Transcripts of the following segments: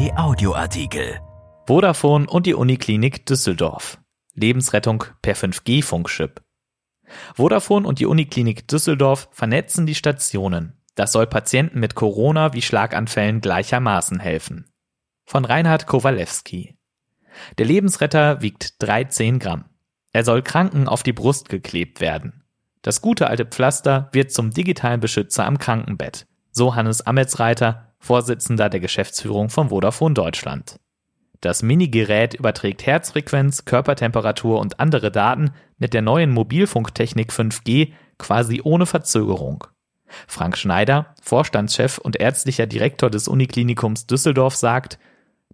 RP Audioartikel. Vodafone und die Uniklinik Düsseldorf. Lebensrettung per 5G-Funkchip. Vodafone und die Uniklinik Düsseldorf vernetzen die Stationen. Das soll Patienten mit Corona wie Schlaganfällen gleichermaßen helfen. Von Reinhard Kowalewski. Der Lebensretter wiegt 13 Gramm. Er soll Kranken auf die Brust geklebt werden. Das gute alte Pflaster wird zum digitalen Beschützer am Krankenbett. So Hannes Ametsreiter, Vorsitzender der Geschäftsführung von Vodafone Deutschland. Das Minigerät überträgt Herzfrequenz, Körpertemperatur und andere Daten mit der neuen Mobilfunktechnik 5G quasi ohne Verzögerung. Frank Schneider, Vorstandschef und ärztlicher Direktor des Uniklinikums Düsseldorf, sagt,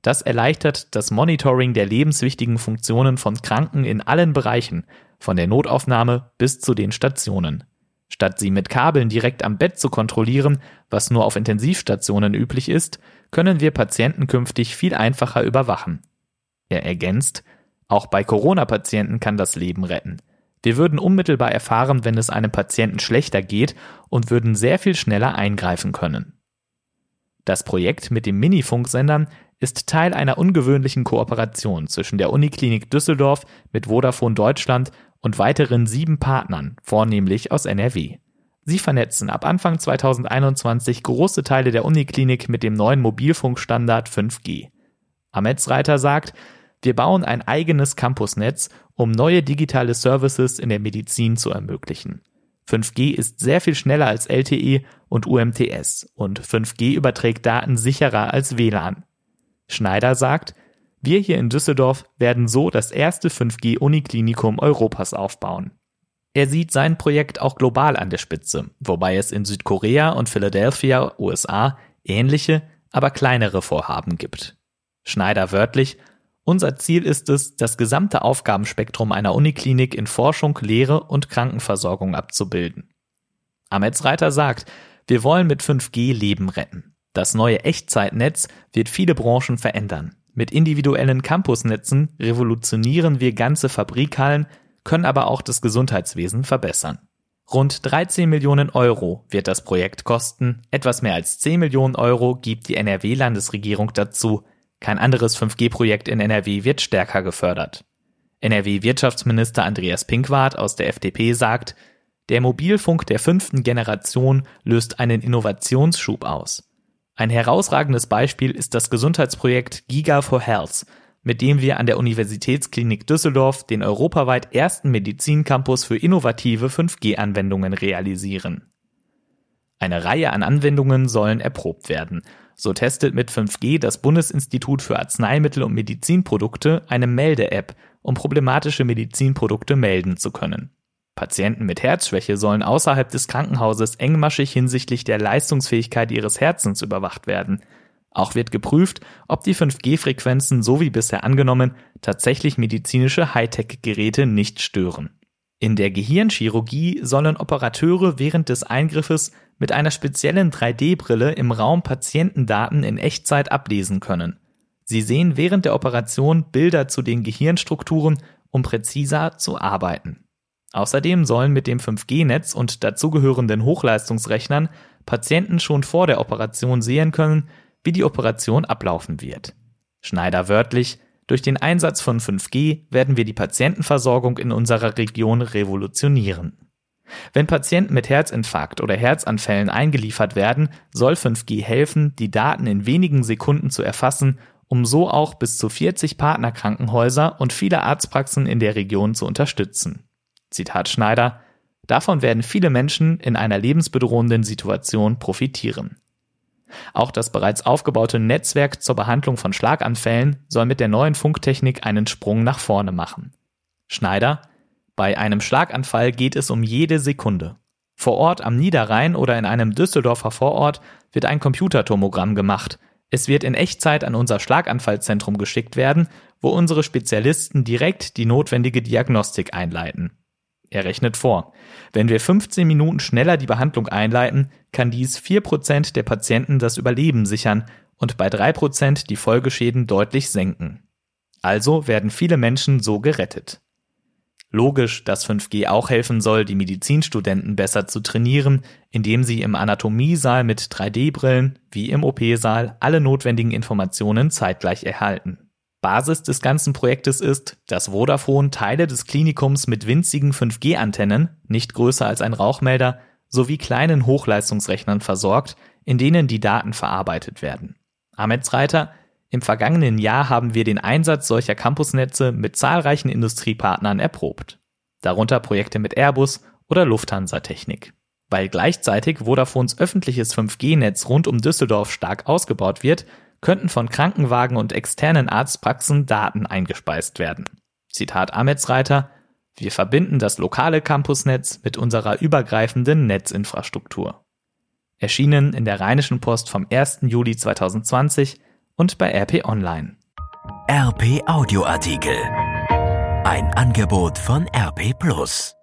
das erleichtert das Monitoring der lebenswichtigen Funktionen von Kranken in allen Bereichen, von der Notaufnahme bis zu den Stationen. Statt sie mit Kabeln direkt am Bett zu kontrollieren, was nur auf Intensivstationen üblich ist, können wir Patienten künftig viel einfacher überwachen. Er ergänzt, auch bei Corona-Patienten kann das Leben retten. Wir würden unmittelbar erfahren, wenn es einem Patienten schlechter geht und würden sehr viel schneller eingreifen können. Das Projekt mit den Minifunksendern ist Teil einer ungewöhnlichen Kooperation zwischen der Uniklinik Düsseldorf mit Vodafone Deutschland und weiteren sieben Partnern, vornehmlich aus NRW. Sie vernetzen ab Anfang 2021 große Teile der Uniklinik mit dem neuen Mobilfunkstandard 5G. Ametsreiter sagt, wir bauen ein eigenes Campusnetz, um neue digitale Services in der Medizin zu ermöglichen. 5G ist sehr viel schneller als LTE und UMTS und 5G überträgt Daten sicherer als WLAN. Schneider sagt, wir hier in Düsseldorf werden so das erste 5G-Uniklinikum Europas aufbauen. Er sieht sein Projekt auch global an der Spitze, wobei es in Südkorea und Philadelphia, USA, ähnliche, aber kleinere Vorhaben gibt. Schneider wörtlich, unser Ziel ist es, das gesamte Aufgabenspektrum einer Uniklinik in Forschung, Lehre und Krankenversorgung abzubilden. Ametsreiter sagt, wir wollen mit 5G Leben retten. Das neue Echtzeitnetz wird viele Branchen verändern. Mit individuellen Campusnetzen revolutionieren wir ganze Fabrikhallen, können aber auch das Gesundheitswesen verbessern. Rund 13 Millionen Euro wird das Projekt kosten, etwas mehr als 10 Millionen Euro gibt die NRW-Landesregierung dazu. Kein anderes 5G-Projekt in NRW wird stärker gefördert. NRW-Wirtschaftsminister Andreas Pinkwart aus der FDP sagt, der Mobilfunk der fünften Generation löst einen Innovationsschub aus. Ein herausragendes Beispiel ist das Gesundheitsprojekt Giga for Health, mit dem wir an der Universitätsklinik Düsseldorf den europaweit ersten Medizincampus für innovative 5G-Anwendungen realisieren. Eine Reihe an Anwendungen sollen erprobt werden. So testet mit 5G das Bundesinstitut für Arzneimittel und Medizinprodukte eine Melde-App, um problematische Medizinprodukte melden zu können. Patienten mit Herzschwäche sollen außerhalb des Krankenhauses engmaschig hinsichtlich der Leistungsfähigkeit ihres Herzens überwacht werden. Auch wird geprüft, ob die 5G-Frequenzen, so wie bisher angenommen, tatsächlich medizinische Hightech-Geräte nicht stören. In der Gehirnchirurgie sollen Operateure während des Eingriffes mit einer speziellen 3D-Brille im Raum Patientendaten in Echtzeit ablesen können. Sie sehen während der Operation Bilder zu den Gehirnstrukturen, um präziser zu arbeiten. Außerdem sollen mit dem 5G-Netz und dazugehörenden Hochleistungsrechnern Patienten schon vor der Operation sehen können, wie die Operation ablaufen wird. Schneider wörtlich, durch den Einsatz von 5G werden wir die Patientenversorgung in unserer Region revolutionieren. Wenn Patienten mit Herzinfarkt oder Herzanfällen eingeliefert werden, soll 5G helfen, die Daten in wenigen Sekunden zu erfassen, um so auch bis zu 40 Partnerkrankenhäuser und viele Arztpraxen in der Region zu unterstützen. Zitat Schneider, davon werden viele Menschen in einer lebensbedrohenden Situation profitieren. Auch das bereits aufgebaute Netzwerk zur Behandlung von Schlaganfällen soll mit der neuen Funktechnik einen Sprung nach vorne machen. Schneider, bei einem Schlaganfall geht es um jede Sekunde. Vor Ort am Niederrhein oder in einem Düsseldorfer Vorort wird ein Computertomogramm gemacht. Es wird in Echtzeit an unser Schlaganfallzentrum geschickt werden, wo unsere Spezialisten direkt die notwendige Diagnostik einleiten. Er rechnet vor. Wenn wir 15 Minuten schneller die Behandlung einleiten, kann dies 4% der Patienten das Überleben sichern und bei 3% die Folgeschäden deutlich senken. Also werden viele Menschen so gerettet. Logisch, dass 5G auch helfen soll, die Medizinstudenten besser zu trainieren, indem sie im Anatomiesaal mit 3D-Brillen wie im OP-Saal alle notwendigen Informationen zeitgleich erhalten. Basis des ganzen Projektes ist, dass Vodafone Teile des Klinikums mit winzigen 5G-Antennen, nicht größer als ein Rauchmelder, sowie kleinen Hochleistungsrechnern versorgt, in denen die Daten verarbeitet werden. Ametsreiter, im vergangenen Jahr haben wir den Einsatz solcher Campusnetze mit zahlreichen Industriepartnern erprobt. Darunter Projekte mit Airbus oder Lufthansa Technik. Weil gleichzeitig Vodafones öffentliches 5G-Netz rund um Düsseldorf stark ausgebaut wird, könnten von Krankenwagen und externen Arztpraxen Daten eingespeist werden. Zitat Ametsreiter, wir verbinden das lokale Campusnetz mit unserer übergreifenden Netzinfrastruktur. Erschienen in der Rheinischen Post vom 1. Juli 2020 und bei RP Online. RP Audioartikel. Ein Angebot von RP Plus.